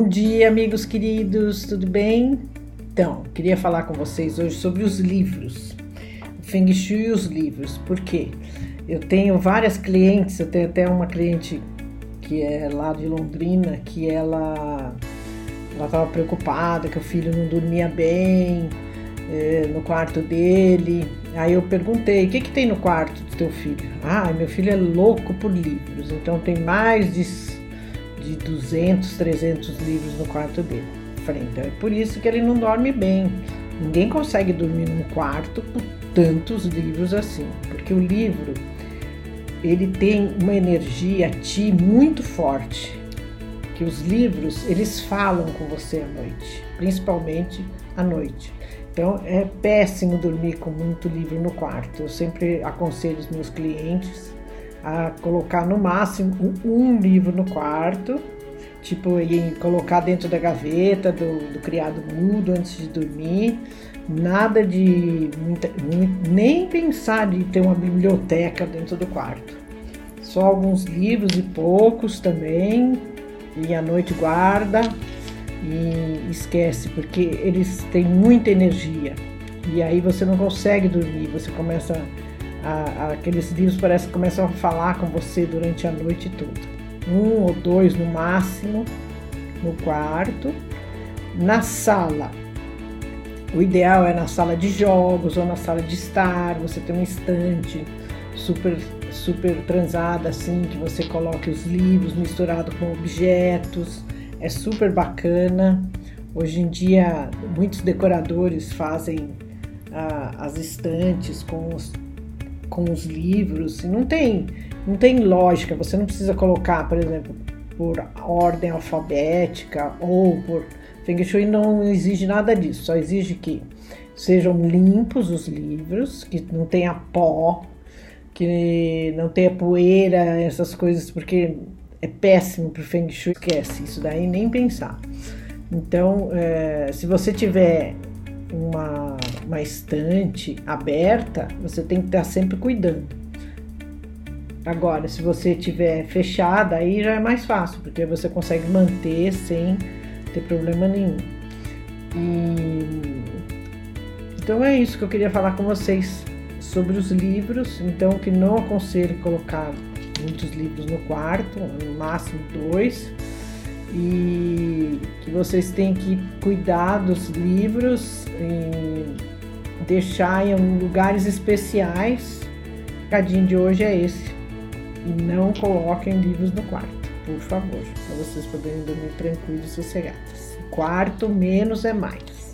Bom dia, amigos queridos, tudo bem? Então, queria falar com vocês hoje sobre os livros, o Feng Shui e os livros. Por quê? Eu tenho várias clientes, eu tenho até uma cliente que é lá de Londrina, que ela ela estava preocupada que o filho não dormia bem é, no quarto dele. Aí eu perguntei: o que, que tem no quarto do teu filho? Ah, meu filho é louco por livros, então tem mais de, de 200, 300 livros no quarto dele. Falei: então é por isso que ele não dorme bem. Ninguém consegue dormir num quarto com tantos livros assim, porque o livro ele tem uma energia ti muito forte que os livros eles falam com você à noite, principalmente à noite. Então é péssimo dormir com muito livro no quarto. Eu sempre aconselho os meus clientes a colocar no máximo um livro no quarto, tipo em colocar dentro da gaveta do, do criado mudo antes de dormir. Nada de nem pensar de ter uma biblioteca dentro do quarto. Só alguns livros e poucos também, e à noite guarda e esquece, porque eles têm muita energia. E aí você não consegue dormir, você começa a, a, aqueles livros parece que começam a falar com você durante a noite toda. Um ou dois no máximo no quarto. Na sala, o ideal é na sala de jogos ou na sala de estar, você tem um estante super super transada assim, que você coloque os livros misturado com objetos, é super bacana. Hoje em dia, muitos decoradores fazem ah, as estantes com os, com os livros. Não tem, não tem lógica, você não precisa colocar, por exemplo, por ordem alfabética ou por. Feng Shui não exige nada disso, só exige que sejam limpos os livros, que não tenha pó, que não tenha poeira, essas coisas, porque é péssimo para o Feng Shui, esquece isso daí, nem pensar. Então, é, se você tiver uma, uma estante aberta, você tem que estar sempre cuidando. Agora, se você tiver fechada, aí já é mais fácil, porque você consegue manter sem ter problema nenhum. E... Então é isso que eu queria falar com vocês sobre os livros, então que não aconselho colocar muitos livros no quarto, no máximo dois, e que vocês têm que cuidar dos livros deixar em lugares especiais. O cadinho de hoje é esse. E não coloquem livros no quarto, por favor, para vocês poderem dormir tranquilos e sossegados. Quarto menos é mais.